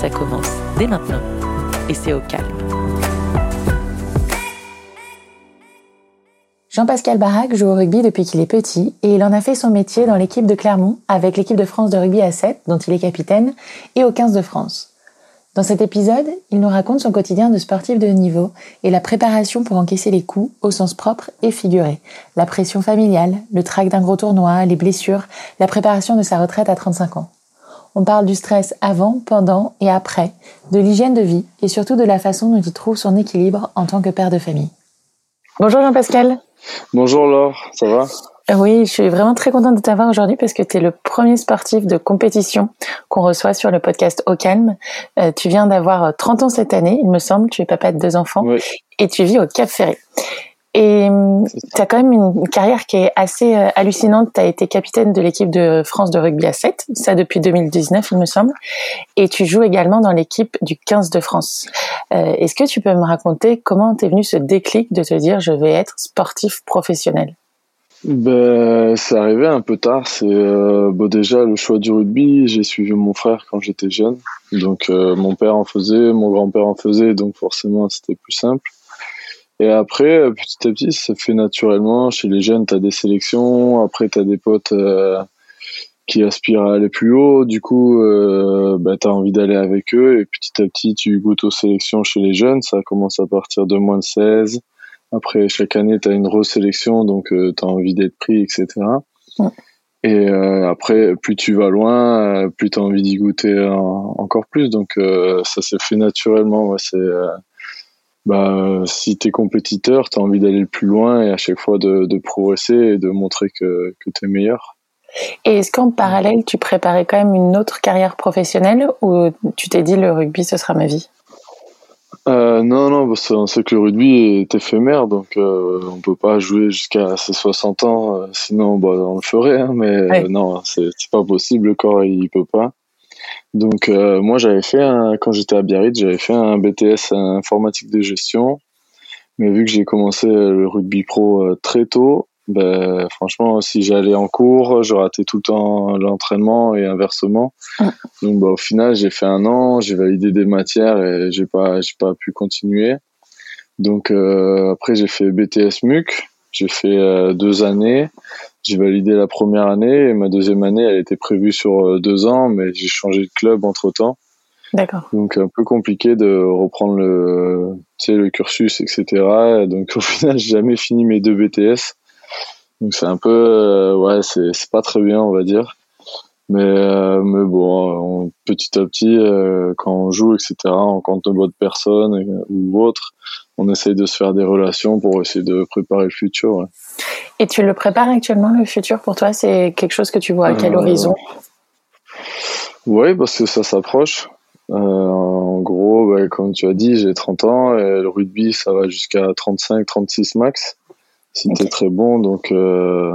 Ça commence dès maintenant et c'est au calme. Jean-Pascal Barac joue au rugby depuis qu'il est petit et il en a fait son métier dans l'équipe de Clermont avec l'équipe de France de rugby à 7 dont il est capitaine et au 15 de France. Dans cet épisode, il nous raconte son quotidien de sportif de haut niveau et la préparation pour encaisser les coups au sens propre et figuré, la pression familiale, le trac d'un gros tournoi, les blessures, la préparation de sa retraite à 35 ans. On parle du stress avant, pendant et après, de l'hygiène de vie et surtout de la façon dont il trouve son équilibre en tant que père de famille. Bonjour Jean-Pascal. Bonjour Laure, ça va? Oui, je suis vraiment très contente de t'avoir aujourd'hui parce que tu es le premier sportif de compétition qu'on reçoit sur le podcast Au Calme. Euh, tu viens d'avoir 30 ans cette année, il me semble. Tu es papa de deux enfants et tu vis au Cap Ferré. Et tu as quand même une carrière qui est assez euh, hallucinante. Tu as été capitaine de l'équipe de France de rugby à 7, ça depuis 2019 il me semble. Et tu joues également dans l'équipe du 15 de France. Euh, Est-ce que tu peux me raconter comment t'es venu ce déclic de te dire je vais être sportif professionnel? Ben, c'est arrivé un peu tard. C'est euh, déjà le choix du rugby. J'ai suivi mon frère quand j'étais jeune, donc mon père en faisait, mon grand-père en faisait, donc forcément c'était plus simple. Et après, euh, petit à petit, ça se fait naturellement. Chez les jeunes, t'as des sélections. Après, t'as des potes euh, qui aspirent à aller plus haut. Du coup, euh, bah, t'as envie d'aller avec eux. Et petit à petit, tu goûtes aux sélections chez les jeunes. Ça commence à partir de moins de 16. Après, chaque année, t'as une resélection, donc euh, t'as envie d'être pris, etc. Ouais. Et euh, après, plus tu vas loin, plus t'as envie d'y goûter encore plus. Donc, ça s'est fait naturellement. Ouais, c'est bah, si tu es compétiteur, tu as envie d'aller le plus loin et à chaque fois de, de progresser et de montrer que, que tu es meilleur. Et est-ce qu'en parallèle, tu préparais quand même une autre carrière professionnelle ou tu t'es dit le rugby, ce sera ma vie? Euh, non, non, parce qu'on sait que le rugby est éphémère, donc euh, on peut pas jouer jusqu'à ses 60 ans, euh, sinon bah, on le ferait, hein, mais ouais. non, c'est pas possible, le corps il peut pas. Donc euh, moi j'avais fait un, quand j'étais à Biarritz, j'avais fait un BTS informatique de gestion, mais vu que j'ai commencé le rugby pro euh, très tôt, ben franchement si j'allais en cours, je ratais tout le temps l'entraînement et inversement. Donc bah, au final j'ai fait un an, j'ai validé des matières et j'ai pas j'ai pas pu continuer. Donc euh, après j'ai fait BTS MUC, j'ai fait euh, deux années. J'ai validé la première année et ma deuxième année, elle était prévue sur euh, deux ans, mais j'ai changé de club entre temps. D'accord. Donc un peu compliqué de reprendre le, tu sais, le cursus, etc. Donc au final, j'ai jamais fini mes deux BTS. Donc c'est un peu, euh, ouais, c'est c'est pas très bien, on va dire. Mais euh, mais bon, on, petit à petit, euh, quand on joue, etc. On compte de personnes ou autres. On essaye de se faire des relations pour essayer de préparer le futur. Ouais. Et tu le prépares actuellement, le futur pour toi? C'est quelque chose que tu vois à quel euh, horizon? Oui, parce que ça s'approche. Euh, en gros, bah, comme tu as dit, j'ai 30 ans et le rugby, ça va jusqu'à 35, 36 max, si okay. tu es très bon. Donc euh,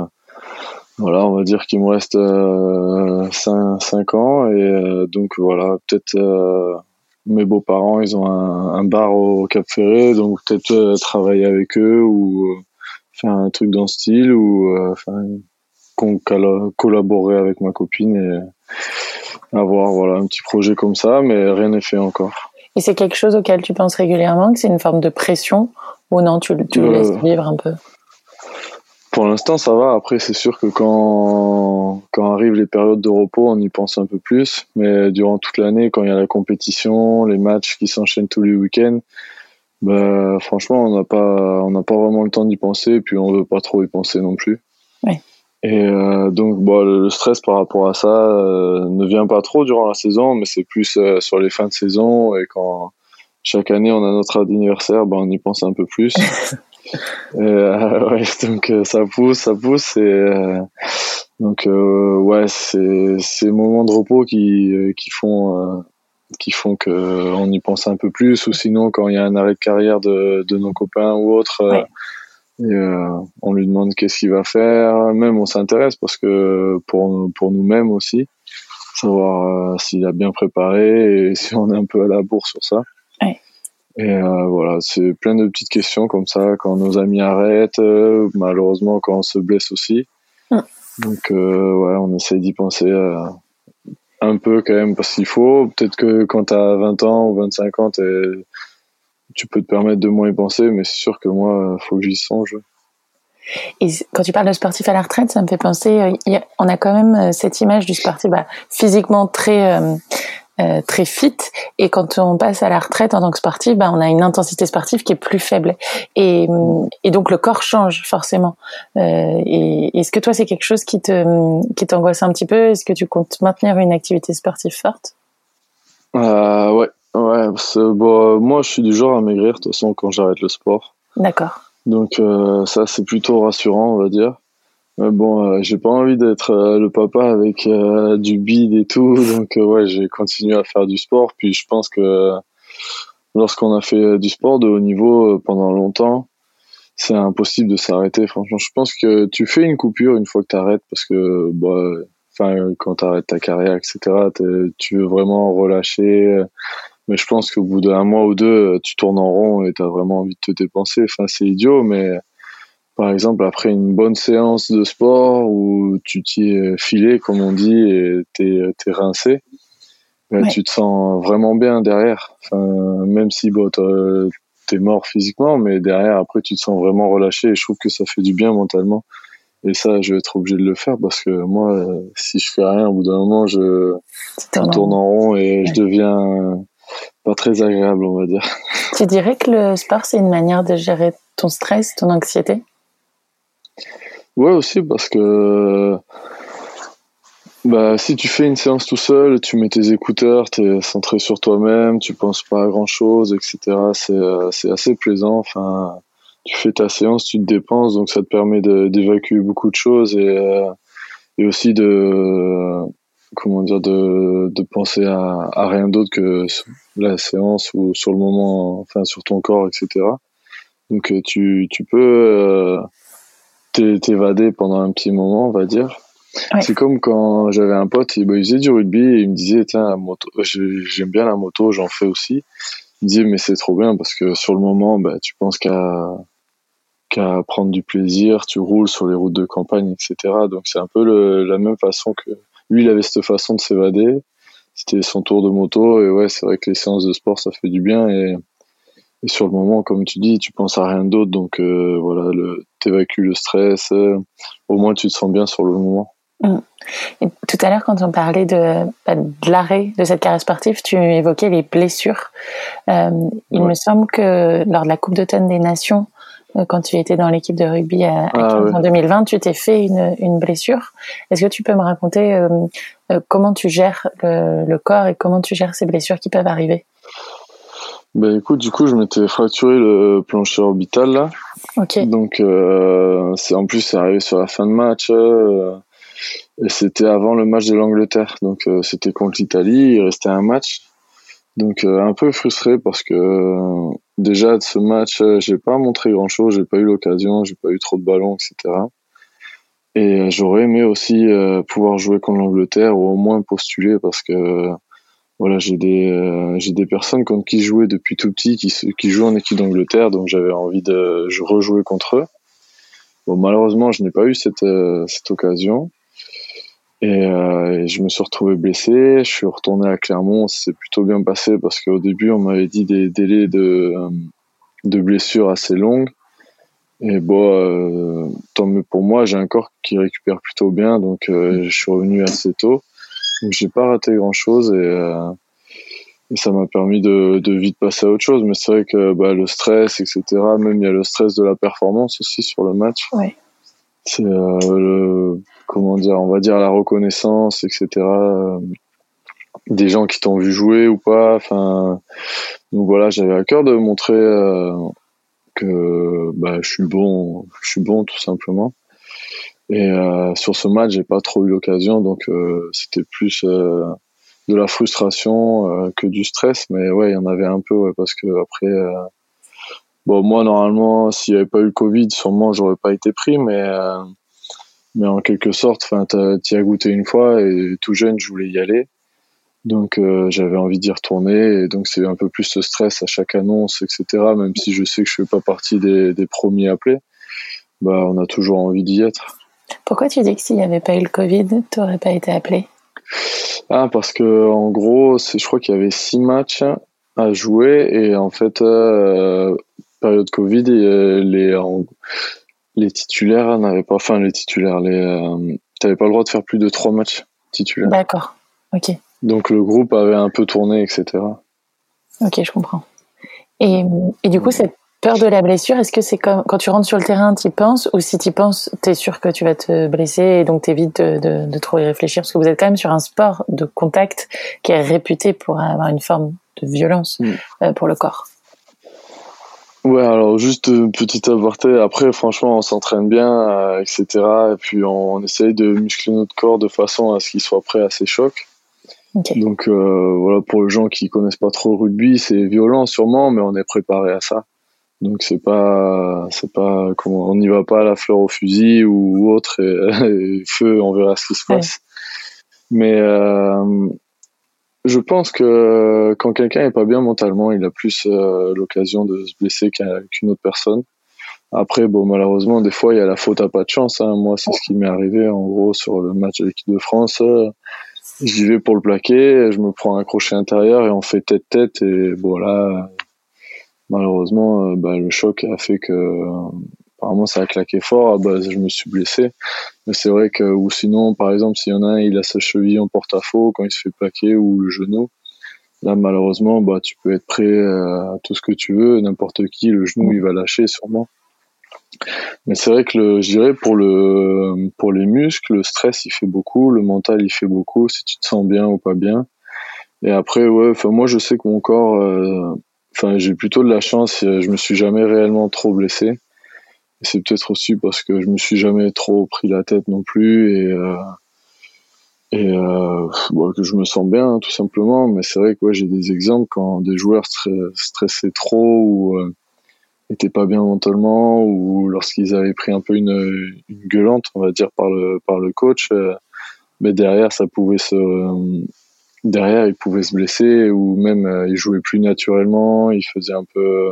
voilà, on va dire qu'il me reste 5, 5, ans. Et donc voilà, peut-être mes beaux-parents, ils ont un, un, bar au Cap Ferré, donc peut-être travailler avec eux ou faire un truc dans ce style ou euh, enfin collaborer avec ma copine et avoir voilà un petit projet comme ça mais rien n'est fait encore. Et c'est quelque chose auquel tu penses régulièrement que c'est une forme de pression ou non tu, tu le euh, laisses vivre un peu? pour l'instant ça va. Après c'est sûr que quand quand arrivent les périodes de repos on y pense un peu plus. Mais durant toute l'année quand il y a la compétition les matchs qui s'enchaînent tous les week-ends bah, franchement, on n'a pas, on n'a pas vraiment le temps d'y penser, et puis on veut pas trop y penser non plus. Ouais. Et euh, donc, bon, le stress par rapport à ça euh, ne vient pas trop durant la saison, mais c'est plus euh, sur les fins de saison et quand chaque année on a notre anniversaire, ben on y pense un peu plus. et, ouais, donc ça pousse, ça pousse et donc ouais, c'est ces moments de repos qui qui font qui font que on y pense un peu plus ou sinon quand il y a un arrêt de carrière de, de nos copains ou autres Ouais. et, euh, on lui demande qu'est-ce qu'il va faire. Même on s'intéresse parce que pour pour nous-mêmes aussi savoir euh, s'il a bien préparé et si on est un peu à la bourre sur ça. Ouais. et euh, voilà c'est plein de petites questions comme ça quand nos amis arrêtent euh, malheureusement quand on se blesse aussi. Donc euh, ouais on essaye d'y penser euh, un peu quand même parce qu'il faut. Peut-être que quand tu as 20 ans ou 25 ans, tu peux te permettre de moins y penser, mais c'est sûr que moi, faut que j'y songe. Et quand tu parles de sportif à la retraite, ça me fait penser, euh, on a quand même euh, cette image du sportif bah, physiquement très euh, très fit, et quand on passe à la retraite en tant que sportif, bah, on a une intensité sportive qui est plus faible, et, et donc le corps change forcément. Euh, et est-ce que toi c'est quelque chose qui te qui t'angoisse un petit peu? Est-ce que tu comptes maintenir une activité sportive forte? Euh, ouais, ouais. bon, moi, je suis du genre à maigrir, de toute façon, quand j'arrête le sport. D'accord. Donc euh, ça, c'est plutôt rassurant, on va dire. Mais bon, euh, j'ai pas envie d'être euh, le papa avec euh, du bide et tout, donc euh, ouais, j'ai continué à faire du sport. Puis je pense que lorsqu'on a fait du sport de haut niveau euh, pendant longtemps, c'est impossible de s'arrêter. Franchement, je pense que tu fais une coupure une fois que t'arrêtes, parce que bah, enfin, quand t'arrêtes ta carrière, etc., tu veux vraiment relâcher. euh, Mais je pense qu'au bout d'un mois ou deux, tu tournes en rond et t'as vraiment envie de te dépenser. Enfin, c'est idiot, mais par exemple, après une bonne séance de sport où tu t'y es filé, comme on dit, et t'es, t'es rincé, ben, Ouais. tu te sens vraiment bien derrière. Enfin, même si bon, t'es mort physiquement, mais derrière, après, tu te sens vraiment relâché et je trouve que ça fait du bien mentalement. Et ça, je vais être obligé de le faire parce que moi, si je fais rien, au bout d'un moment, je, je tourne en rond et je Ouais. deviens euh, pas très agréable, on va dire. Tu dirais que le sport c'est une manière de gérer ton stress, ton anxiété? Ouais, aussi, parce que bah, si tu fais une séance tout seul, tu mets tes écouteurs, tu es centré sur toi-même, tu penses pas à grand-chose, etc. C'est euh, c'est assez plaisant. Enfin, tu fais ta séance, tu te dépenses, donc ça te permet d'évacuer beaucoup de choses et, euh, et aussi de comment dire de, de penser à, à rien d'autre que la séance ou sur le moment, enfin sur ton corps, etc. Donc euh, tu, tu peux t'évader pendant un petit moment, on va dire. Ouais. C'est comme quand j'avais un pote, il, bah, il faisait du rugby et il me disait, tiens, la moto, j'ai- j'aime bien la moto, j'en fais aussi. Il me disait, mais c'est trop bien parce que sur le moment, bah, tu penses qu'à qu'à prendre du plaisir, tu roules sur les routes de campagne, etc. Donc c'est un peu le, la même façon que lui, il avait cette façon de s'évader. C'était son tour de moto et ouais, c'est vrai que les séances de sport, ça fait du bien et, et sur le moment, comme tu dis, tu penses à rien d'autre, donc euh, voilà, le, t'évacues le stress. euh, au moins, tu te sens bien sur le moment. Et tout à l'heure, quand on parlait de, bah, de l'arrêt de cette carrière sportive, tu évoquais les blessures. Euh, il Ouais. me semble que lors de la Coupe d'automne des Nations, euh, quand tu étais dans l'équipe de rugby à, à Ah, 15 ouais. en 2020, tu t'es fait une, une blessure. Est-ce que tu peux me raconter euh, euh, comment tu gères le, le corps et comment tu gères ces blessures qui peuvent arriver? Ben écoute, du coup, je m'étais fracturé le plancher orbital là. Ok, Donc, euh, c'est en plus, c'est arrivé sur la fin de match. euh, et c'était avant le match de l'Angleterre. Donc, euh, c'était contre l'Italie. Il restait un match. Donc, euh, un peu frustré parce que euh, déjà de ce match, j'ai pas montré grand chose. J'ai pas eu l'occasion. J'ai pas eu trop de ballons, etc. Et j'aurais aimé aussi pouvoir jouer contre l'Angleterre ou au moins postuler parce que voilà, j'ai des euh, des personnes contre qui jouais depuis tout petit qui qui jouent en équipe d'Angleterre, donc j'avais envie de je rejouer contre eux. Bon, malheureusement, je n'ai pas eu cette euh, cette occasion. Et, euh, et je me suis retrouvé blessé. Je suis retourné à Clermont. C'est plutôt bien passé parce qu'au début, on m'avait dit des délais de de blessures assez longues. Et bon, tant mieux pour moi. J'ai un corps qui récupère plutôt bien, donc je suis revenu assez tôt. Donc j'ai pas raté grand chose et, euh, et ça m'a permis de, de vite passer à autre chose. Mais c'est vrai que bah, le stress, etc. Même il y a le stress de la performance aussi sur le match. Ouais. C'est euh, le comment dire, on va dire la reconnaissance, etc. euh, Des gens qui t'ont vu jouer ou pas. Enfin, donc voilà, j'avais à cœur de montrer euh, que bah, je suis bon, je suis bon tout simplement. Et euh, sur ce match, j'ai pas trop eu l'occasion, donc euh, c'était plus euh, de la frustration que du stress. Mais ouais, il y en avait un peu, ouais, parce que après, bon, moi normalement, s'il n'y avait pas eu le Covid, sûrement j'aurais pas été pris, mais mais en quelque sorte, enfin, t'y as goûté une fois et tout jeune, je voulais y aller. Donc j'avais envie d'y retourner et donc c'est un peu plus ce stress à chaque annonce, etc. Même si je sais que je fais pas partie des, des premiers appelés, bah on a toujours envie d'y être. Pourquoi tu dis que s'il n'y avait pas eu le Covid, tu n'aurais pas été appelé? Ah, parce que en gros, je crois qu'il y avait six matchs à jouer et en fait, euh, période Covid, les, les titulaires n'avaient pas, enfin les titulaires, les, euh, t'avais pas le droit de faire plus de trois matchs titulaires. D'accord, ok. Donc le groupe avait un peu tourné, etc. Ok, je comprends. Et, et du coup, cette Peur de la blessure, est-ce que c'est comme quand tu rentres sur le terrain, tu y penses, ou si tu y penses, tu es sûr que tu vas te blesser et donc tu de, de, de, trop y réfléchir? Parce que vous êtes quand même sur un sport de contact qui est réputé pour avoir une forme de violence mm. euh, pour le corps. Ouais, alors juste une petite avorté. Après, franchement, on s'entraîne bien, euh, etc. Et puis on, essaye de muscler notre corps de façon à ce qu'il soit prêt à ces chocs. Donc euh, voilà, pour les gens qui connaissent pas trop le rugby, c'est violent sûrement, mais on est préparé à ça. Donc c'est pas c'est pas comment on n'y va pas à la fleur au fusil ou, autre et, feu on verra ce qui se passe. Mais euh, je pense que quand quelqu'un est pas bien mentalement, il a plus euh, l'occasion de se blesser qu'une autre personne. Après, bon, malheureusement, des fois, il y a la faute à pas de chance. Hein. Moi, c'est ce qui m'est arrivé, en gros, sur le match de l'équipe de France. J'y vais pour le plaquer, je me prends un crochet intérieur et on fait tête-tête. Et voilà, malheureusement, euh, bah, le choc a fait que apparemment ça a claqué fort. Je me suis blessé. Mais c'est vrai que ou sinon, par exemple, s'il y en a un, il a sa cheville en porte-à-faux quand il se fait plaquer ou le genou. Là, malheureusement, bah, tu peux être prêt euh, à tout ce que tu veux, n'importe qui, le genou, il va lâcher sûrement. Mais c'est vrai que le, je dirais pour le, pour les muscles, le stress, il fait beaucoup, le mental, il fait beaucoup, si tu te sens bien ou pas bien. Et après, ouais, enfin, moi, je sais que mon corps, euh, enfin, j'ai plutôt de la chance. Je me suis jamais réellement trop blessé. C'est peut-être aussi parce que je me suis jamais trop pris la tête non plus et euh, et euh, que je me sens bien tout simplement. Mais c'est vrai que ouais, j'ai des exemples quand des joueurs stressaient trop ou euh, étaient pas bien mentalement ou lorsqu'ils avaient pris un peu une, une gueulante, on va dire par le par le coach. Euh, mais derrière, ça pouvait se derrière, il pouvait se blesser ou même euh, il jouait plus naturellement. Il faisait un peu.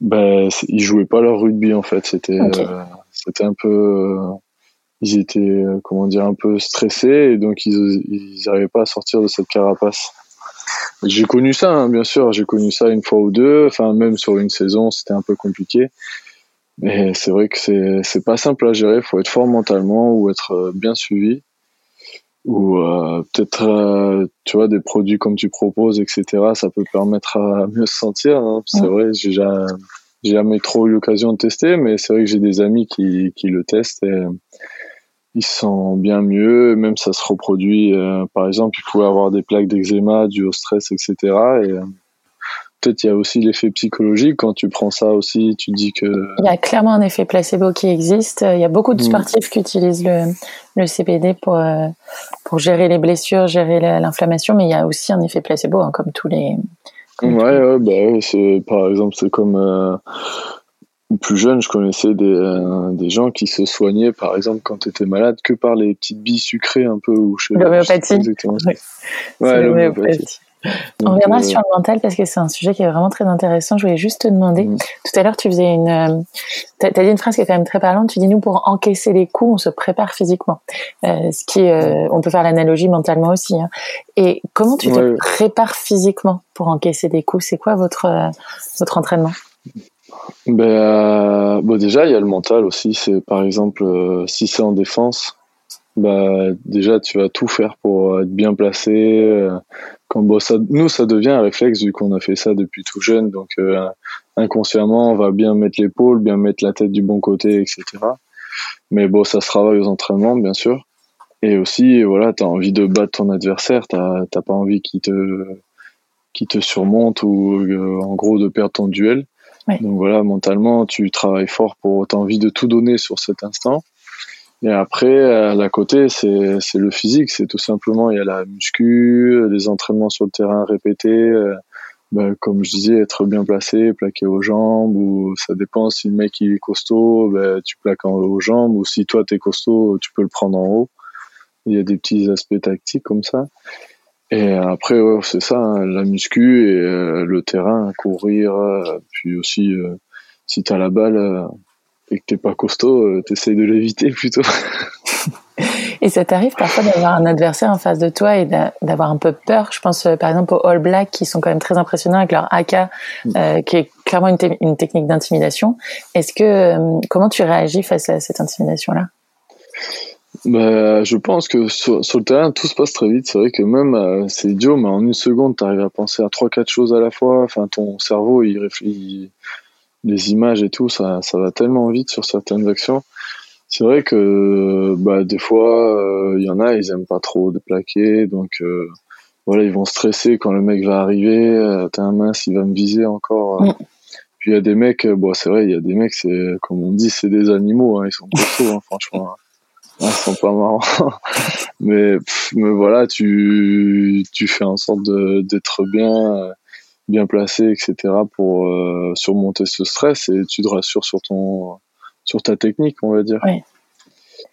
Ben, ils jouaient pas leur rugby en fait. C'était, euh, c'était un peu. Euh, ils étaient, comment dire, un peu stressés et donc ils, ils n'arrivaient pas à sortir de cette carapace. J'ai connu ça, hein, bien sûr. J'ai connu ça une fois ou deux. Enfin, même sur une saison, c'était un peu compliqué. Mais c'est vrai que c'est, c'est pas simple à gérer. Il faut être fort mentalement ou être bien suivi ou euh, peut-être euh, tu vois des produits comme tu proposes etc ça peut permettre à mieux se sentir hein. c'est vrai j'ai jamais, jamais trop eu l'occasion de tester mais c'est vrai que j'ai des amis qui, qui le testent et ils sentent bien mieux même ça se reproduit euh, par exemple il pouvait avoir des plaques d'eczéma dû au stress etc et peut-être il y a aussi l'effet psychologique quand tu prends ça aussi tu dis que il y a clairement un effet placebo qui existe il y a beaucoup de mm. sportifs qui utilisent le, le CBD pour euh, pour gérer les blessures gérer l'inflammation mais il y a aussi un effet placebo hein, comme tous les ouais, ouais bah, c'est par exemple c'est comme euh, plus jeune, je connaissais des, euh, des gens qui se soignaient, par exemple, quand tu étais malade, que par les petites billes sucrées un peu. L'homéopathie. Ouais, l'homéopathie. On reviendra euh, sur le mental parce que c'est un sujet qui est vraiment très intéressant. Je voulais juste te demander, mm. tout à l'heure tu faisais une, euh, tu as dit une phrase qui est quand même très parlante. Tu dis nous pour encaisser les coups, on se prépare physiquement. Euh, ce qui, on peut faire l'analogie mentalement aussi. Hein. Et comment tu te prépares physiquement pour encaisser des coups? C'est quoi votre votre entraînement? Ben, bon déjà il y a le mental aussi. C'est par exemple si c'est en défense, bah déjà tu vas tout faire pour être bien placé, quand bon, ça, nous, ça devient un réflexe vu qu'on a fait ça depuis tout jeune. Donc, euh, inconsciemment, on va bien mettre l'épaule, bien mettre la tête du bon côté, etc. Mais bon, ça se travaille aux entraînements, bien sûr. Et aussi, voilà, tu as envie de battre ton adversaire, t'as pas envie qu'il te, qui te surmonte ou euh, en gros de perdre ton duel. Donc voilà, mentalement, tu travailles fort pour, t'as envie de tout donner sur cet instant. Et après, à la côté, c'est le physique, c'est tout simplement il y a la muscu, les entraînements sur le terrain répétés. Ben, comme je disais, être bien placé, plaquer aux jambes, ou ça dépend si le mec il est costaud, ben, tu plaques aux jambes, ou si toi t'es costaud, tu peux le prendre en haut. Il y a des petits aspects tactiques comme ça. Et après, ouais, c'est ça, hein, la muscu et euh, le terrain, courir, euh, puis aussi euh, si t'as la balle et que t'es pas costaud, t'essayes de l'éviter plutôt. Et ça t'arrive parfois d'avoir un adversaire en face de toi et d'avoir un peu peur? Je pense par exemple aux All Blacks qui sont quand même très impressionnants avec leur AK, mm. qui est clairement une, une technique d'intimidation. Est-ce que comment tu réagis face à cette intimidation-là? Bah, je pense que sur, sur, le terrain, tout se passe très vite. C'est vrai que même, euh, c'est idiot, mais en une seconde, tu arrives à penser à trois, quatre choses à la fois. Enfin, ton cerveau, il réfléchit, les images et tout, ça, ça va tellement vite sur certaines actions. C'est vrai que, bah, des fois, il euh, y en a, ils aiment pas trop déplaquer, donc, euh, voilà, ils vont stresser quand le mec va arriver. T'as un mince, il va me viser encore. Mm. Puis il y a des mecs, bon, c'est vrai, il y a des mecs, c'est, comme on dit, c'est des animaux, hein, ils sont costauds, hein, franchement. Ils sont pas marrants. mais, mais voilà, tu, tu fais en sorte d'être bien, bien placé, etc. pour euh, surmonter ce stress et tu te rassures sur ton, sur ta technique, on va dire. Oui.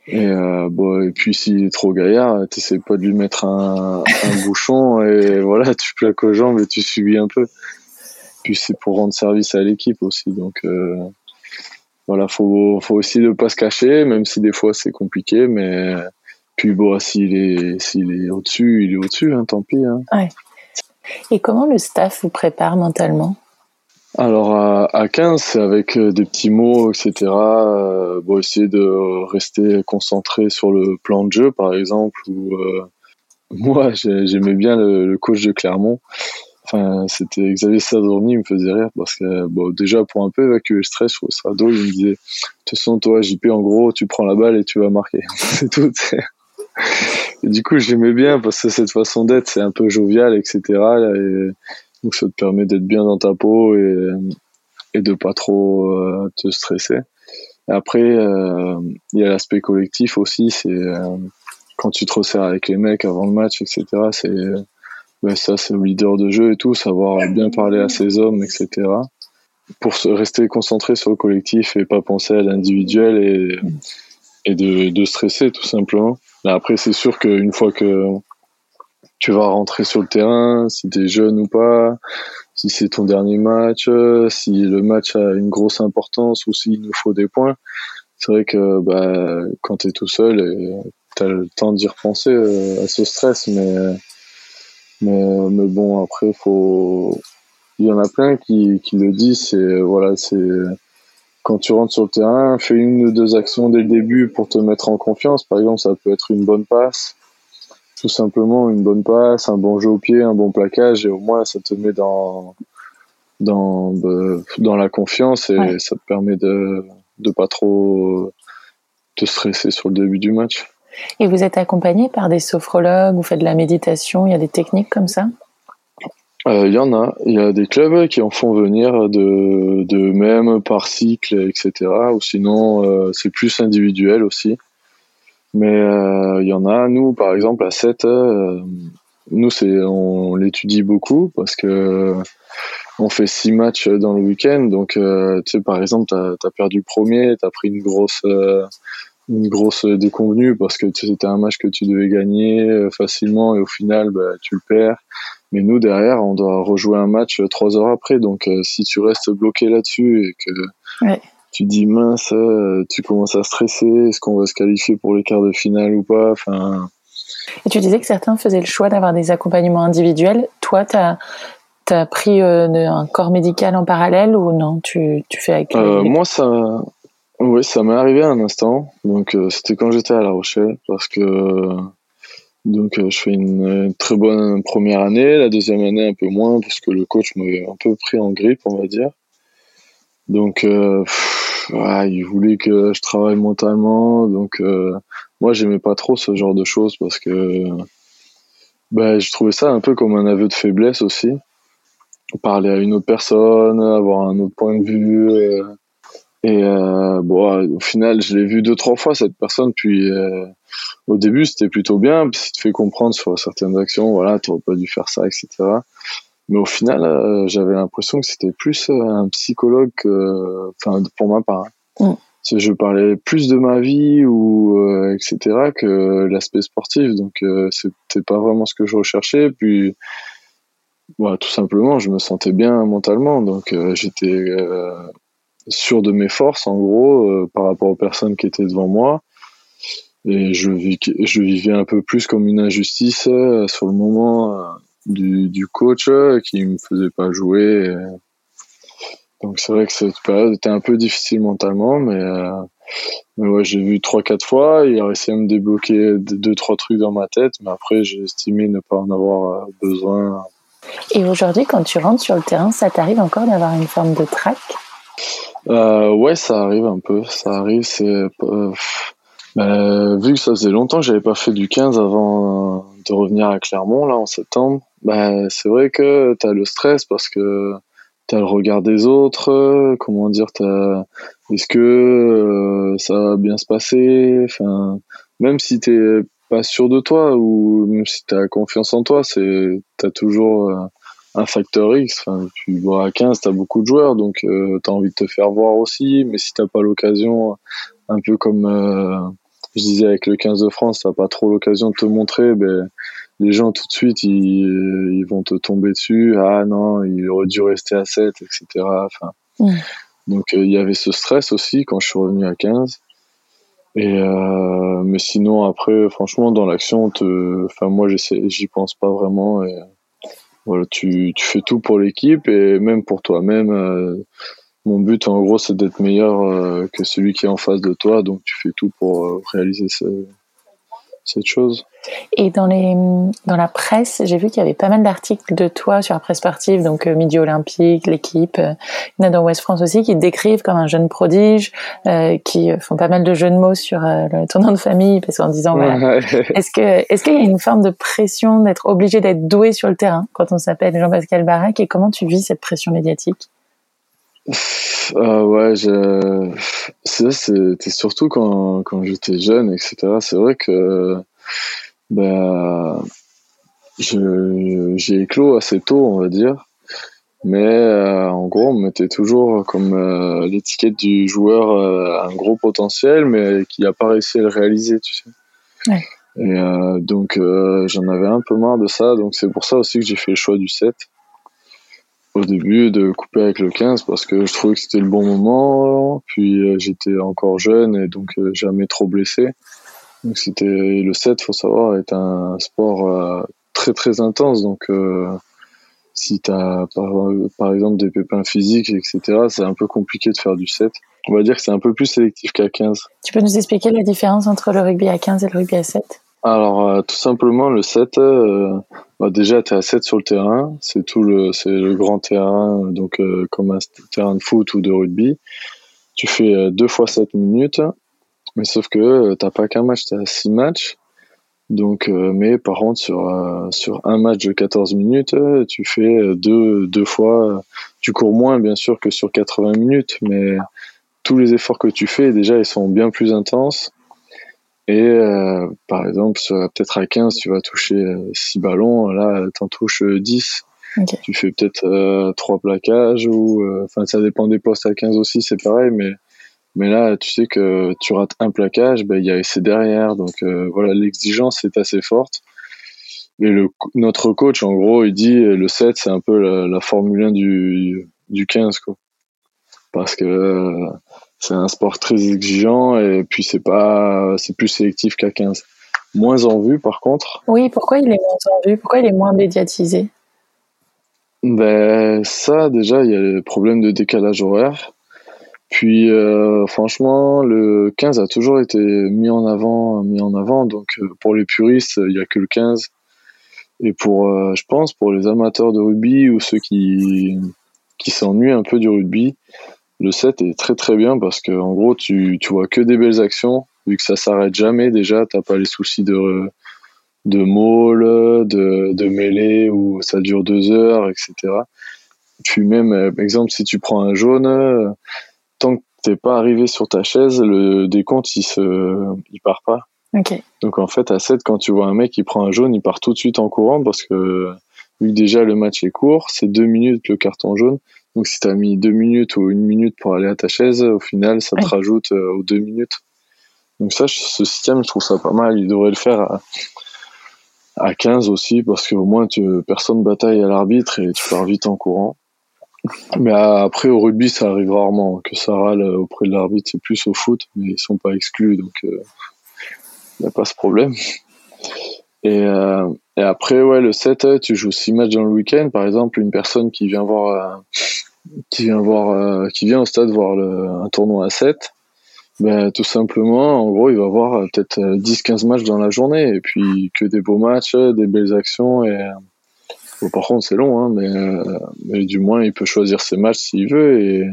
Et, euh, bon, et puis s'il est trop gaillard, t'essaies pas de lui mettre un, un bouchon et voilà, tu plaques aux jambes et tu subis un peu. Puis c'est pour rendre service à l'équipe aussi, donc euh, voilà, faut, faut aussi ne pas se cacher, même si des fois c'est compliqué, mais puis bon, s'il est, s'il est au-dessus, il est au-dessus, hein, tant pis. Hein. Ouais. Et comment le staff vous prépare mentalement? Alors à, à 15, c'est avec euh, des petits mots, etc. Euh, bon, essayer de rester concentré sur le plan de jeu, par exemple. Euh, moi, j'aimais bien le, coach de Clermont. Enfin, c'était Xavier Sadorni, il me faisait rire parce que, déjà, pour un peu évacuer le stress, je trouvais. Il me disait, de toute façon, toi, JP, en gros, tu prends la balle et tu vas marquer. c'est tout. Du coup, j'aimais bien parce que cette façon d'être, c'est un peu jovial, etc. Et donc, ça te permet d'être bien dans ta peau et, et de pas trop euh, te stresser. Après, euh, il y a l'aspect collectif aussi. C'est euh, quand tu te resserres avec les mecs avant le match, etc. C'est ça, c'est le leader de jeu et tout, savoir bien parler à ses hommes, etc. Pour rester concentré sur le collectif et pas penser à l'individuel et, de, stresser tout simplement. Mais après, c'est sûr qu'une fois que tu vas rentrer sur le terrain, si tu es jeune ou pas, si c'est ton dernier match, si le match a une grosse importance ou s'il nous faut des points, c'est vrai que bah, quand tu es tout seul, tu as le temps d'y repenser euh, à ce stress, mais mais, mais bon, après, faut. Il y en a plein qui, qui le disent, c'est voilà, c'est quand tu rentres sur le terrain, fais une ou deux actions dès le début pour te mettre en confiance. Par exemple, ça peut être une bonne passe, tout simplement une bonne passe, un bon jeu au pied, un bon plaquage, et au moins ça te met dans dans dans la confiance et ça te permet de de pas trop te stresser sur le début du match. Et vous êtes accompagné par des sophrologues, vous faites de la méditation, il y a des techniques comme ça? Il euh, y en a. Il y a des clubs qui en font venir de, de même par cycle, etc. Ou sinon, euh, c'est plus individuel aussi. Mais euh, il y en a. Nous, par exemple, à 7, nous, c'est, on l'étudie beaucoup parce que on fait six matchs dans le week-end. Donc, tu sais, par exemple, tu as, perdu premier, tu as pris une grosse une grosse déconvenue parce que c'était un match que tu devais gagner euh, facilement et au final bah, tu le perds. Mais nous derrière on doit rejouer un match euh, trois heures après. Donc euh, si tu restes bloqué là-dessus et que tu dis mince tu commences à stresser est-ce qu'on va se qualifier pour les quarts de finale ou pas? Enfin et tu disais que certains faisaient le choix d'avoir des accompagnements individuels. Toi tu as pris un corps médical en parallèle ou non? Tu, tu fais avec Moi, ça, oui, ça m'est arrivé un instant. Donc euh, c'était quand j'étais à La Rochelle parce que donc euh, je fais une, très bonne première année, la deuxième année un peu moins parce que le coach m'avait un peu pris en grippe, on va dire. Donc euh, il voulait que je travaille mentalement. Donc moi j'aimais pas trop ce genre de choses parce que bah, je trouvais ça un peu comme un aveu de faiblesse aussi. Parler à une autre personne, avoir un autre point de vue Et euh, bon, au final, je l'ai vu deux trois fois cette personne. Puis euh, au début, c'était plutôt bien, puis ça te fait comprendre sur certaines actions. Voilà, t'aurais pas dû faire ça, etc. Mais au final, euh, j'avais l'impression que c'était plus euh, un psychologue, enfin pour ma part. Mm. Je parlais plus de ma vie ou etc. que l'aspect sportif. Donc c'était pas vraiment ce que je recherchais. Puis voilà, tout simplement, je me sentais bien mentalement. Donc j'étais sûr de mes forces en gros euh, par rapport aux personnes qui étaient devant moi et je, je vivais un peu plus comme une injustice euh, sur le moment euh, du, du, coach qui me faisait pas jouer donc c'est vrai que cette période était un peu difficile mentalement mais mais ouais j'ai vu trois quatre fois il a réussi à me débloquer deux trois trucs dans ma tête mais après j'ai estimé ne pas en avoir besoin et aujourd'hui quand tu rentres sur le terrain ça t'arrive encore d'avoir une forme de trac? Euh, ouais, ça arrive un peu. Ça arrive, c'est. Euh, bah, vu que ça faisait longtemps que j'avais pas fait du 15 avant euh, de revenir à Clermont, là, en septembre, bah, c'est vrai que t'as le stress parce que t'as le regard des autres, comment dire, t'as. Est-ce que euh, ça va bien se passer? Enfin, même si t'es pas sûr de toi ou même si t'as confiance en toi, c'est t'as toujours un facteur X. Enfin, tu à 15, tu as beaucoup de joueurs, donc euh, tu as envie de te faire voir aussi, mais si t'as pas l'occasion, un peu comme euh, je disais avec le 15 de France, t'as pas trop l'occasion de te montrer, ben, les gens tout de suite, ils, ils vont te tomber dessus. Ah non, il aurait dû rester à 7, etc. Enfin, Donc euh, il y avait ce stress aussi quand je suis revenu à 15. Et euh, mais sinon après, franchement, dans l'action, enfin moi j'y pense pas vraiment. Et, voilà, tu, tu fais tout pour l'équipe et même pour toi-même. Euh, mon but, en gros, c'est d'être meilleur euh, que celui qui est en face de toi. Donc, tu fais tout pour euh, réaliser ce, cette chose. Et dans, les, dans la presse, j'ai vu qu'il y avait pas mal d'articles de toi sur la presse sportive, donc euh, Midi Olympique, l'équipe, euh, il y en a dans West France aussi, qui te décrivent comme un jeune prodige, euh, qui font pas mal de jeux de mots sur le, nom de famille, parce qu'en disant, voilà, est-ce que est-ce qu'il y a une forme de pression d'être obligé d'être doué sur le terrain quand on s'appelle Jean-Pascal Barac, et comment tu vis cette pression médiatique? Ah ouais, je... c'était surtout quand, quand j'étais jeune, etc. C'est vrai que ben, j'ai éclos assez tôt, on va dire. Mais euh, en gros, on mettait toujours comme euh, l'étiquette du joueur euh, un gros potentiel, mais qui n'a pas réussi à le réaliser, tu sais. Ouais. Et donc, j'en avais un peu marre de ça. Donc, c'est pour ça aussi que j'ai fait le choix du 7 au début de couper avec le 15 parce que je trouvais que c'était le bon moment. Puis euh, j'étais encore jeune et donc euh, jamais trop blessé. Donc c'était le 7, faut savoir, est un sport euh, très très intense. Donc si tu as par, par, exemple des pépins physiques, etc., c'est un peu compliqué de faire du 7. On va dire que c'est un peu plus sélectif qu'à 15. Tu peux nous expliquer la différence entre le rugby à 15 et le rugby à 7 alors tout simplement le 7 bah déjà, tu es à 7 sur le terrain, c'est tout le, c'est le grand terrain, donc euh, comme un terrain de foot ou de rugby. Tu fais euh, deux fois 7 minutes, mais sauf que euh, t'as pas qu'un match, tu as 6 matchs. Donc, mais par contre, sur, sur un match de 14 minutes, tu fais deux, deux fois, tu cours moins bien sûr que sur 80 minutes, mais tous les efforts que tu fais, déjà, ils sont bien plus intenses et euh, par exemple, peut-être à 15, tu vas toucher 6 euh, ballons, là, tu en touches 10. Tu fais peut-être euh, 3 plaquages ou euh, enfin ça dépend des postes à 15 aussi, c'est pareil mais mais là, tu sais que tu rates un plaquage, ben il y a essai derrière donc voilà, l'exigence est assez forte. Et le notre coach en gros, il dit le 7 c'est un peu la, la Formule 1 du du 15 quoi. Parce que c'est un sport très exigeant et puis c'est pas c'est plus sélectif qu'à 15 moins en vue par contre. Oui pourquoi il est moins en vue? Pourquoi il est moins médiatisé? Ben ça déjà il y a le problème de décalage horaire. Puis euh, franchement le 15 a toujours été mis en avant mis en avant. Donc euh, pour les puristes il y a que le 15 et pour euh, je pense pour les amateurs de rugby ou ceux qui qui s'ennuient un peu du rugby le 7 est très très bien parce que en gros tu, tu vois que des belles actions vu que ça s'arrête jamais déjà t'as pas les soucis de de maul de, de mêlée où ça dure deux heures etc puis même euh, exemple si tu prends un jaune tant t'es pas arrivé sur ta chaise, le décompte il se, il part pas. Donc en fait à 7 quand tu vois un mec qui prend un jaune, il part tout de suite en courant parce que vu que déjà le match est court, c'est deux minutes le carton jaune. Donc si t'as mis deux minutes ou une minute pour aller à ta chaise, au final ça te rajoute euh, aux deux minutes. Donc ça, ce système, je trouve ça pas mal. Il devrait le faire à, à 15 aussi parce qu'au moins tu, personne bataille à l'arbitre et tu pars vite en courant. Mais après au rugby, ça arrive rarement que ça râle auprès de l'arbitre. C'est plus au foot, mais ils sont pas exclus, donc il n'y a pas ce problème. Et, euh, et après, ouais, le 7, euh, tu joues 6 matchs dans le week-end. Par exemple, une personne qui vient voir, euh, qui vient voir, euh, qui vient au stade voir un tournoi à 7, ben, tout simplement, en gros, il va voir euh, peut-être euh, 10-15 matchs dans la journée. Et puis, que des beaux matchs, des belles actions. Et, bon, par contre, c'est long, hein, mais, mais du moins, il peut choisir ses matchs s'il veut. Et,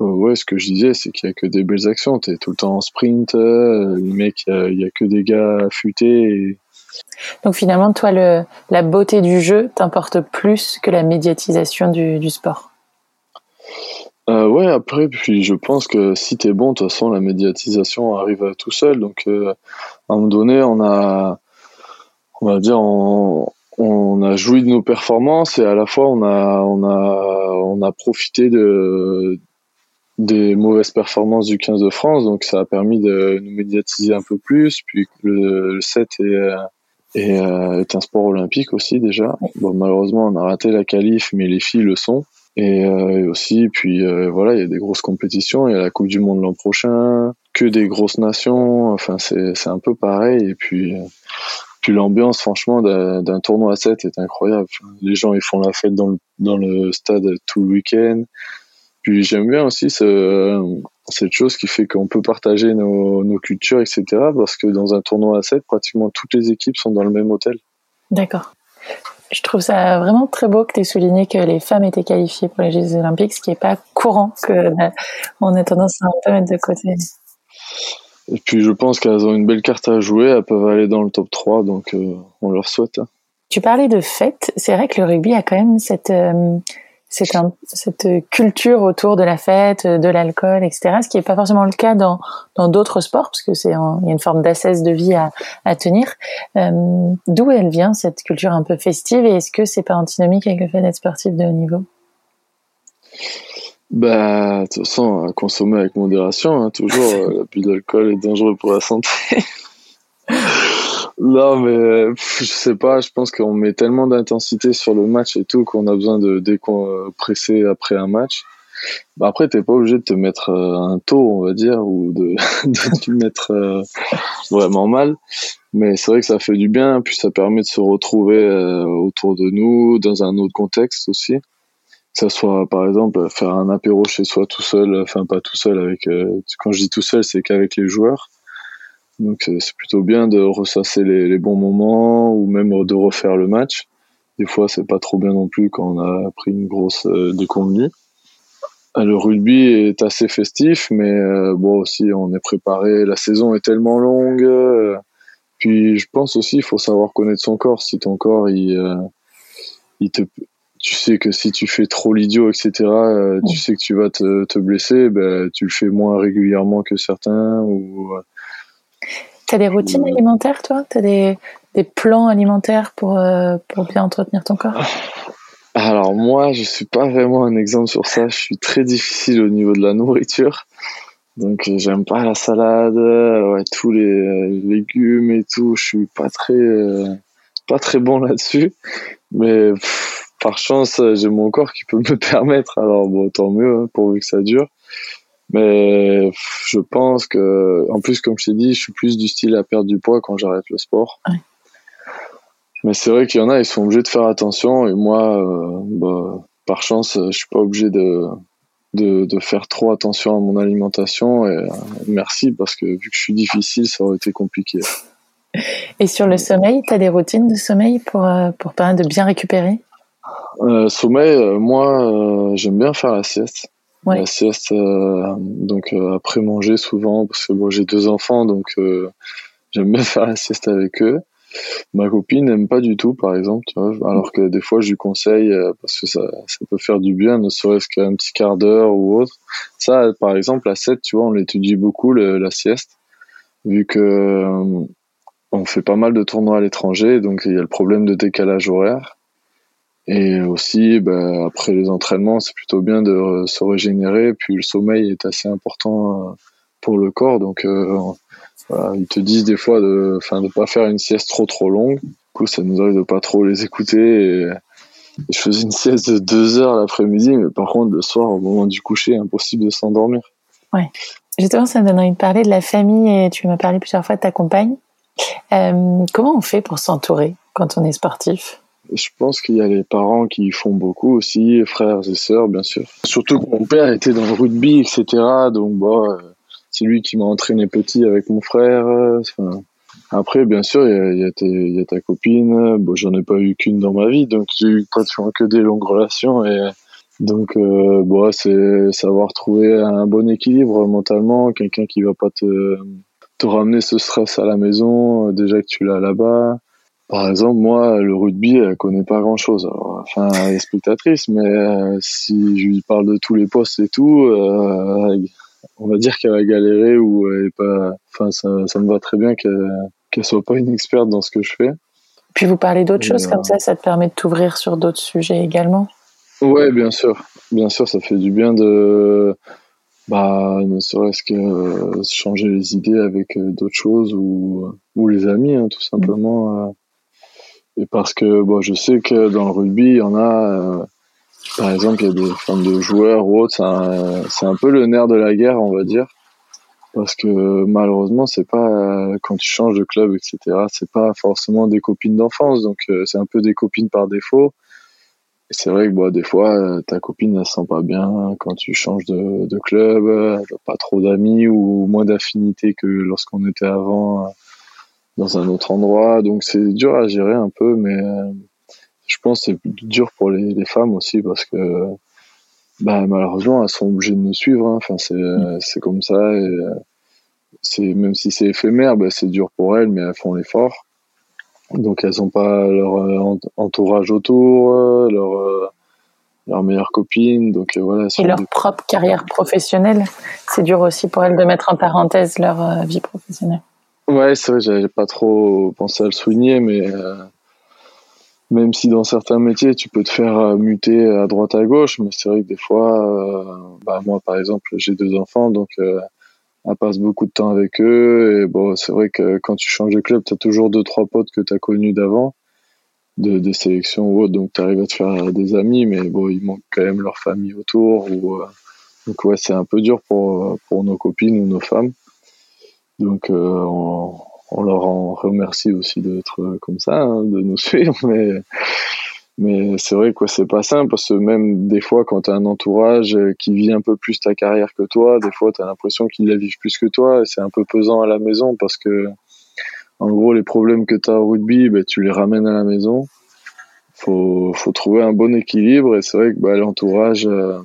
ouais, ce que je disais, c'est qu'il y a que des belles actions. T'es tout le temps en sprint. les mecs, il y a- il y, a que des gars affûtés. Et, Donc finalement, toi, la beauté du jeu t'importe plus que la médiatisation du, sport. Euh, ouais, après, puis je pense que si t'es bon, de toute façon, la médiatisation arrive euh, tout seul. Donc, euh, à un moment donné, on a, on va dire, on, a joui de nos performances et à la fois, on a, on a, on a profité de, des mauvaises performances du 15 de France. Donc, ça a permis de nous médiatiser un peu plus. Puis, le, le 7 est, est, euh, est un sport olympique aussi, déjà. Bon, malheureusement, on a raté la qualif, mais les filles le sont. Et, euh, et aussi, puis euh, voilà, il y a des grosses compétitions. Il y a la Coupe du Monde l'an prochain, que des grosses nations. Enfin, c'est c'est un peu pareil. Et puis, euh, puis l'ambiance, franchement, d'un tournoi à 7 est incroyable. Les gens, ils font la fête dans le, dans le stade tout le week-end. Puis j'aime bien aussi ce, cette chose qui fait qu'on peut partager nos, nos cultures, etc. Parce que dans un tournoi à 7, pratiquement toutes les équipes sont dans le même hôtel. D'accord. Je trouve ça vraiment très beau que tu aies souligné que les femmes étaient qualifiées pour les Jeux Olympiques, ce qui n'est pas courant, que euh, on a tendance à un peu mettre de côté. Et puis je pense qu'elles ont une belle carte à jouer, elles peuvent aller dans le top 3, donc euh, on leur souhaite. hein. Tu parlais de fête. C'est vrai que le rugby a quand même cette, euh, cette, cette culture autour de la fête, de l'alcool, etc. Ce qui n'est pas forcément le cas dans dans d'autres sports, parce que c'est il y a une forme d'assesse de vie à, à tenir. Euh, D'où elle vient cette culture un peu festive et est-ce que c'est pas antinomique avec le fait d'être sportif de haut niveau? Bah, de toute façon, consommer avec modération, hein, toujours. euh, L'abus d'alcool est dangereux pour la santé. Non, mais pff, je sais pas, je pense qu'on met tellement d'intensité sur le match et tout qu'on a besoin de décompresser après un match. Bah, après, t'es pas obligé de te mettre euh, un taux, on va dire, ou de, de te mettre euh, vraiment mal. Mais c'est vrai que ça fait du bien, puis ça permet de se retrouver euh, autour de nous, dans un autre contexte aussi que ça soit par exemple faire un apéro chez soi tout seul, enfin pas tout seul avec euh, quand je dis tout seul c'est qu'avec les joueurs. Donc c'est plutôt bien de ressasser les, les bons moments ou même de refaire le match. Des fois c'est pas trop bien non plus quand on a pris une grosse euh, déconvenue. Euh, Le rugby est assez festif, mais euh, bon aussi on est préparé. La saison est tellement longue. euh, puis je pense aussi il faut savoir connaître son corps. Si ton corps il, il te tu sais que si tu fais trop l'idiot, etc., tu sais que tu vas te, te blesser, ben, tu le fais moins régulièrement que certains. Ou, T'as des routines Ouais. alimentaires, toi? T'as des, des plans alimentaires pour, euh, pour bien entretenir ton corps? Alors moi, je suis pas vraiment un exemple sur ça. Je suis très difficile au niveau de la nourriture. Donc euh, j'aime pas la salade, euh, ouais, tous les euh, légumes et tout. Je suis pas très euh, pas très bon là-dessus. Mais pff, par chance, euh, j'ai mon corps qui peut me permettre. Alors bon, tant mieux, hein, pourvu que ça dure. Mais je pense que, en plus, comme je t'ai dit, je suis plus du style à perdre du poids quand j'arrête le sport. Ouais. Mais c'est vrai qu'il y en a, ils sont obligés de faire attention. Et moi, euh, bah, par chance, je suis pas obligé de, de, de faire trop attention à mon alimentation. Et euh, merci parce que vu que je suis difficile, ça aurait été compliqué. Et sur le sommeil, t'as des routines de sommeil pour, euh, pour permettre de bien récupérer? Sommeil, moi, j'aime bien faire la sieste. La sieste, euh, donc euh, après manger souvent, parce que bon, j'ai deux enfants, donc euh, j'aime bien faire la sieste avec eux. Ma copine n'aime pas du tout, par exemple, tu vois, alors que des fois je lui conseille euh, parce que ça, ça peut faire du bien, ne serait-ce qu'un petit quart d'heure ou autre. Ça, par exemple, à 7, tu vois, on l'étudie beaucoup, le, la sieste, vu que euh, on fait pas mal de tournois à l'étranger, donc il y a le problème de décalage horaire. Et aussi, bah, après les entraînements, c'est plutôt bien de se régénérer. Puis le sommeil est assez important euh, pour le corps, donc euh, ils te disent des fois de, enfin, de pas faire une sieste trop trop longue. Du coup, ça nous arrive de pas trop les écouter. Je faisais une sieste de deux heures l'après-midi, mais par contre le soir, au moment du coucher, impossible de s'endormir. Ouais. Justement, ça me donne envie de parler de la famille et tu m'as parlé plusieurs fois de ta compagne. Euh, comment on fait pour s'entourer quand on est sportif? Je pense qu'il y a les parents qui font beaucoup aussi, frères et sœurs, bien sûr. Surtout que mon père était dans le rugby, etc. Donc, bon, euh, c'est lui qui m'a entraîné petit avec mon frère. euh, après, bien sûr, il y a, ta copine. Bon, j'en ai pas eu qu'une dans ma vie, donc j'ai eu pratiquement que des longues relations. Et donc, euh, bon, c'est savoir trouver un bon équilibre mentalement, quelqu'un qui va pas te, te ramener ce stress à la maison, euh, déjà que tu l'as là-bas. Par exemple, moi, le rugby, elle connaît pas grand-chose. Enfin, elle est spectatrice, mais euh, si je lui parle de tous les postes et tout, euh, on va dire qu'elle a galéré ou elle est pas. Enfin, ça, ça me va très bien qu'elle qu'elle soit pas une experte dans ce que je fais. Puis vous parlez d'autres choses euh, comme ça, ça te permet de t'ouvrir sur d'autres sujets également? Ouais, bien sûr, bien sûr, ça fait du bien de, bah, ne serait-ce que euh, changer les idées avec euh, d'autres choses ou ou les amis, hein, tout simplement. Et parce que bon, je sais que dans le rugby, il y en a, euh, par exemple, il y a des formes de joueurs ou autres, c'est un, peu le nerf de la guerre, on va dire. Parce que malheureusement, c'est pas euh, quand tu changes de club, etc. C'est pas forcément des copines d'enfance, donc euh, c'est un peu des copines par défaut. Et c'est vrai que bon, des fois, ta copine elle se sent pas bien quand tu changes de, club, elle pas trop d'amis ou moins d'affinité que lorsqu'on était avant dans un autre endroit. Donc c'est dur à gérer un peu, mais euh, je pense que c'est dur pour les, les femmes aussi parce que bah, malheureusement elles sont obligées de nous suivre. hein. Enfin c'est c'est comme ça et euh, c'est même si c'est éphémère, bah, c'est dur pour elles, mais elles font l'effort. Donc elles ont pas leur ent- entourage autour, leur leur meilleure copine. Donc euh, voilà. Et leur des- propre carrière professionnelle, c'est dur aussi pour elles de mettre en parenthèse leur euh, vie professionnelle. Ouais, c'est vrai, j'avais pas trop pensé à le souligner, mais euh, même si dans certains métiers tu peux te faire euh, muter à droite à gauche, mais c'est vrai que des fois, euh, bah moi par exemple, j'ai deux enfants, donc euh, elle passe beaucoup de temps avec eux, et bon, c'est vrai que quand tu changes de club, t'as toujours deux trois potes que t'as connus d'avant, de des sélections ou autres, donc t'arrives à te faire des amis, mais bon, il manque quand même leur famille autour, ou donc ouais, c'est un peu dur pour pour nos copines ou nos femmes. Donc, euh, on, on leur en remercie aussi d'être comme ça, hein, de nous suivre. Mais, mais c'est vrai que c'est pas simple parce que même des fois, quand tu as un entourage qui vit un peu plus ta carrière que toi, des fois, tu as l'impression qu'ils la vivent plus que toi. Et c'est un peu pesant à la maison parce que, en gros, les problèmes que tu as au rugby, ben, tu les ramènes à la maison. Faut, faut trouver un bon équilibre. Et c'est vrai que bah, l'entourage euh,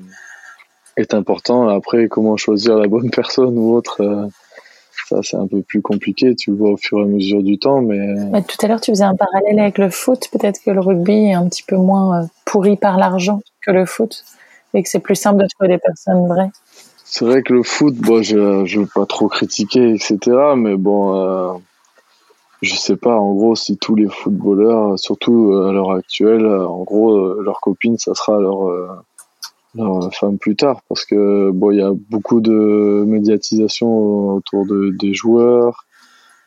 est important. Après, comment choisir la bonne personne ou autre euh, ça, c'est un peu plus compliqué, tu le vois au fur et à mesure du temps, mais Bah, tout à l'heure, tu faisais un parallèle avec le foot. Peut-être que le rugby est un petit peu moins euh, pourri par l'argent que le foot et que c'est plus simple de trouver des personnes vraies. c'est vrai que le foot, bon, je, je veux pas trop critiquer, etc., mais bon, euh, je sais pas, en gros, si tous les footballeurs, surtout euh, à l'heure actuelle, euh, en gros, euh, leur copine, ça sera leur, euh, leur femme plus tard, parce que bon, il y a beaucoup de médiatisation autour de, des joueurs,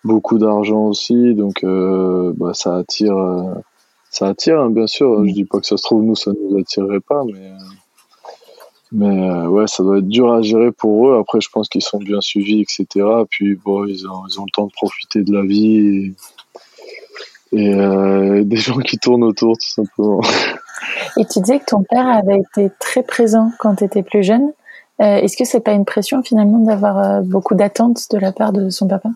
beaucoup d'argent aussi, donc euh, bah, ça attire, euh, ça attire, hein, bien sûr. Je dis pas que ça se trouve nous, ça nous attirerait pas, mais euh, mais euh, ouais, ça doit être dur à gérer pour eux. Après, je pense qu'ils sont bien suivis, etc. Puis bon, ils ont, ils ont le temps de profiter de la vie et, et, euh, des gens qui tournent autour, tout simplement. Et tu disais que ton père avait été très présent quand tu étais plus jeune. Euh, Est-ce que c'est pas une pression finalement d'avoir euh, beaucoup d'attentes de la part de son papa?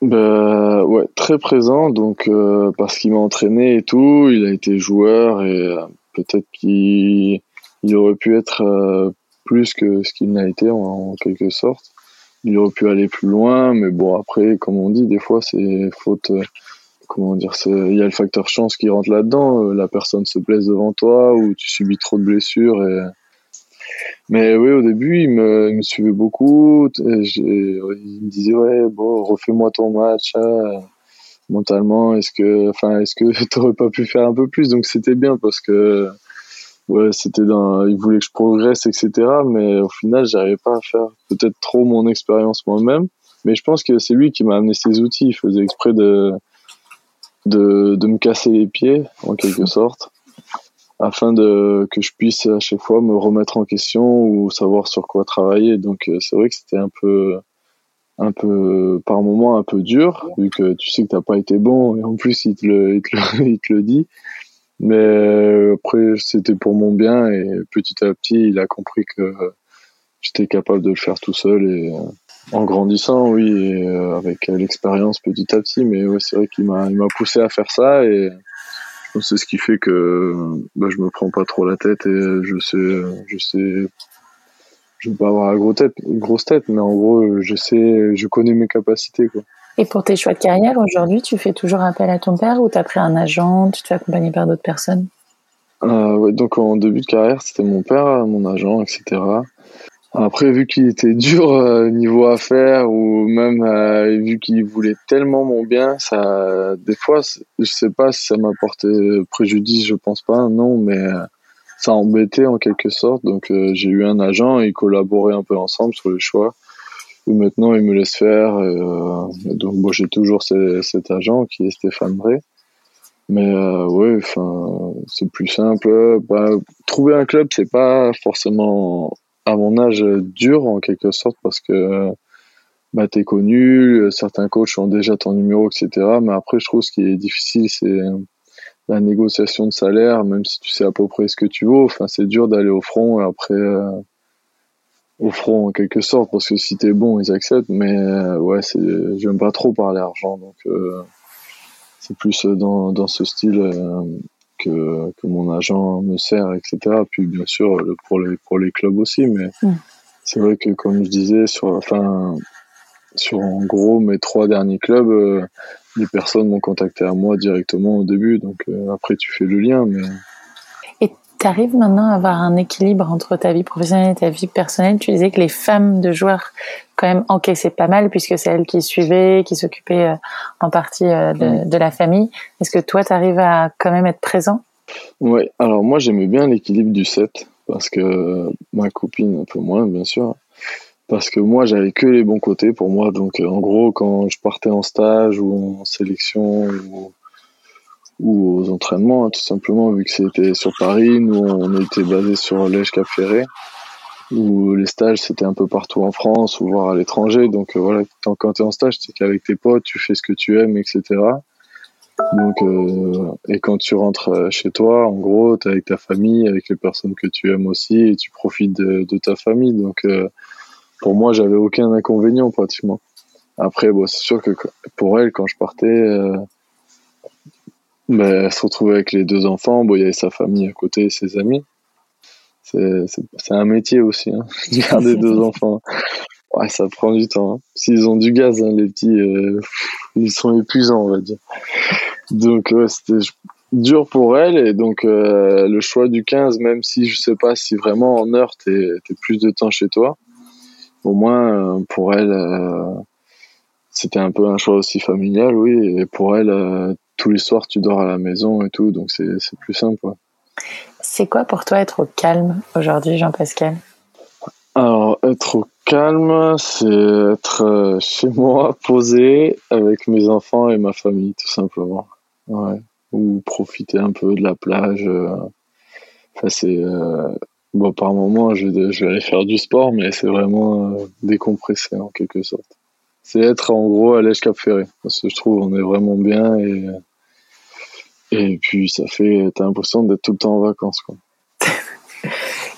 Ben ouais, très présent. Donc euh, parce qu'il m'a entraîné et tout, il a été joueur et peut-être qu'il il aurait pu être plus que ce qu'il n'a été en, en quelque sorte. Il aurait pu aller plus loin, mais bon après, comme on dit, des fois c'est faute comment dire, il y a le facteur chance qui rentre là-dedans. Euh, la personne se blesse devant toi ou tu subis trop de blessures. Et... Mais oui, au début, il me, il me suivait beaucoup. il me disait ouais, bon, refais-moi ton match. Hein, mentalement, est-ce que, enfin, est-ce que t'aurais pas pu faire un peu plus? Donc c'était bien parce que ouais, c'était dans, il voulait que je progresse, etc. Mais au final, j'arrivais pas à faire peut-être trop mon expérience moi-même. Mais je pense que c'est lui qui m'a amené ces outils. Il faisait exprès de, de, de me casser les pieds, en quelque sorte, afin de, que je puisse à chaque fois me remettre en question ou savoir sur quoi travailler. Donc, euh, c'est vrai que c'était un peu, un peu, par moment, un peu dur, vu que tu sais que t'as pas été bon, et en plus, il te le, il te le, il te le dit. Mais euh, après, c'était pour mon bien, et petit à petit, il a compris que j'étais capable de le faire tout seul, et, euh, en grandissant, oui, euh, avec l'expérience petit à petit, mais ouais, c'est vrai qu'il m'a, il m'a poussé à faire ça et c'est ce qui fait que bah, je me prends pas trop la tête et je sais, je sais, je veux pas avoir la grosse tête, grosse tête, mais en gros, je sais, je connais mes capacités, quoi. Et pour tes choix de carrière, aujourd'hui, tu fais toujours appel à ton père ou tu as pris un agent, tu te fais accompagner par d'autres personnes? Euh, ouais, Donc en début de carrière, c'était mon père, mon agent, etc. Après, vu qu'il était dur euh, niveau affaires ou même euh, vu qu'il voulait tellement mon bien, ça, des fois, je sais pas si ça m'a porté préjudice, je pense pas, non, mais euh, ça embêtait en quelque sorte. Donc j'ai eu un agent, et collaborait un peu ensemble sur les choix. Et maintenant, il me laisse faire. donc moi, j'ai toujours cet agent qui est Stéphane Bray. Mais ouais, enfin, c'est plus simple. Bah, trouver un club, c'est pas forcément à mon âge dur en quelque sorte parce que bah, tu es connu, certains coachs ont déjà ton numéro, etc. Mais après, je trouve ce qui est difficile, c'est la négociation de salaire, même si tu sais à peu près ce que tu vaux. Enfin, c'est dur d'aller au front et après euh, au front en quelque sorte parce que si t'es bon, ils acceptent. Mais euh, ouais, c'est j'aime pas trop parler argent, donc euh, c'est plus dans dans ce style que, que mon agent me sert, etc. Puis bien sûr pour les pour les clubs aussi, mais mm. c'est vrai que comme je disais sur enfin sur en gros mes trois derniers clubs, euh, les personnes m'ont contacté à moi directement au début, donc euh, après tu fais le lien, mais tu arrives maintenant à avoir un équilibre entre ta vie professionnelle et ta vie personnelle. Tu disais que les femmes de joueurs quand même encaissaient pas mal puisque c'est elles qui suivaient, qui s'occupaient euh, en partie euh, de, la famille. Est-ce que toi, tu arrives à quand même être présent? Oui, alors moi j'aimais bien l'équilibre du set parce que ma copine un peu moins bien sûr. Parce que moi, j'avais que les bons côtés pour moi. Donc, en gros, quand je partais en stage ou en sélection ou ou aux entraînements, hein, tout simplement, vu que c'était sur Paris. Nous, on était basé sur l'Ège Cap Ferré, où les stages, c'était un peu partout en France ou voire à l'étranger. Donc euh, voilà, quand tu es en stage, c'est qu'avec tes potes, tu fais ce que tu aimes, etc. Donc, euh, et quand tu rentres euh, chez toi, en gros, tu es avec ta famille, avec les personnes que tu aimes aussi, et tu profites de, ta famille. Donc, pour moi, j'avais aucun inconvénient pratiquement. Après, bon, c'est sûr que pour elle, quand je partais, ben, elle se retrouvait avec les deux enfants. Bon, il y avait sa famille à côté, ses amis. C'est un métier aussi, hein, garder deux enfants. Ouais, ça prend du temps. Hein. S'ils ont du gaz, hein, les petits, euh, ils sont épuisants, on va dire. Donc, ouais, c'était dur pour elle. Et donc, euh, le choix du 15, même si je sais pas si vraiment en heure, t'es plus de temps chez toi, au moins, euh, pour elle, c'était un peu un choix aussi familial, oui. Et pour elle, tous les soirs tu dors à la maison et tout, donc c'est plus simple. C'est quoi pour toi être au calme aujourd'hui, Jean-Pascal? Alors, être au calme, c'est être euh, chez moi, posé, avec mes enfants et ma famille, tout simplement. Ouais. Ou profiter un peu de la plage. Euh. Enfin, c'est. Euh, bon, par moment, je vais, je vais aller faire du sport, mais c'est vraiment décompresser en quelque sorte. C'est être en gros à l'Èche Cap Ferré. Parce que je trouve on est vraiment bien et et puis, ça fait, t'as l'impression d'être tout le temps en vacances, quoi.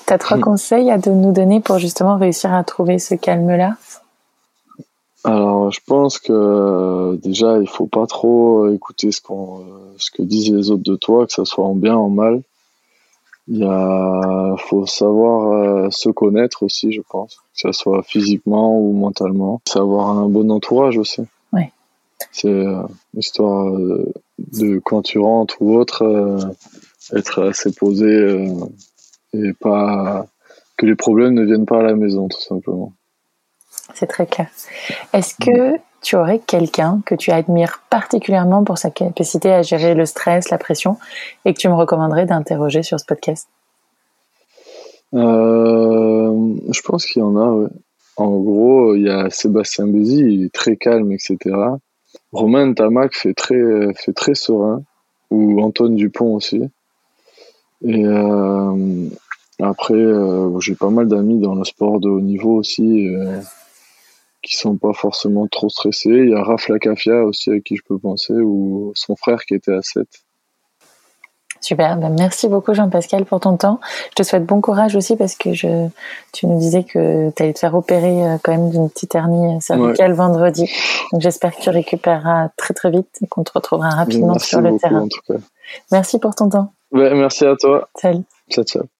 t'as trois conseils à nous donner pour justement réussir à trouver ce calme-là? Alors, je pense que déjà, il faut pas trop écouter ce qu'on, ce que disent les autres de toi, que ça soit en bien, en mal. Il y a, faut savoir euh, se connaître aussi, je pense, que ça soit physiquement ou mentalement. Savoir un bon entourage aussi. C'est histoire de quand tu rentres ou autre, être assez posé et pas que les problèmes ne viennent pas à la maison, tout simplement. C'est très clair. Est-ce que tu aurais quelqu'un que tu admires particulièrement pour sa capacité à gérer le stress, la pression, et que tu me recommanderais d'interroger sur ce podcast? Euh, Je pense qu'il y en a, En gros, il y a Sébastien Bézi, il est très calme, etc. Romain Tamac fait très, fait très serein, ou Antoine Dupont aussi. Et euh, après, euh, j'ai pas mal d'amis dans le sport de haut niveau aussi euh, qui sont pas forcément trop stressés. Il y a Raph Lacafia aussi à qui je peux penser ou son frère qui était à 7. Super, ben, merci beaucoup Jean-Pascal pour ton temps. Je te souhaite bon courage aussi parce que je, tu nous disais que tu allais te faire opérer euh, quand même d'une petite hernie cervicale vendredi. Donc j'espère que tu récupéreras très très vite et qu'on te retrouvera rapidement sur le terrain. Merci pour ton temps. merci à toi. Salut. Ciao, ciao.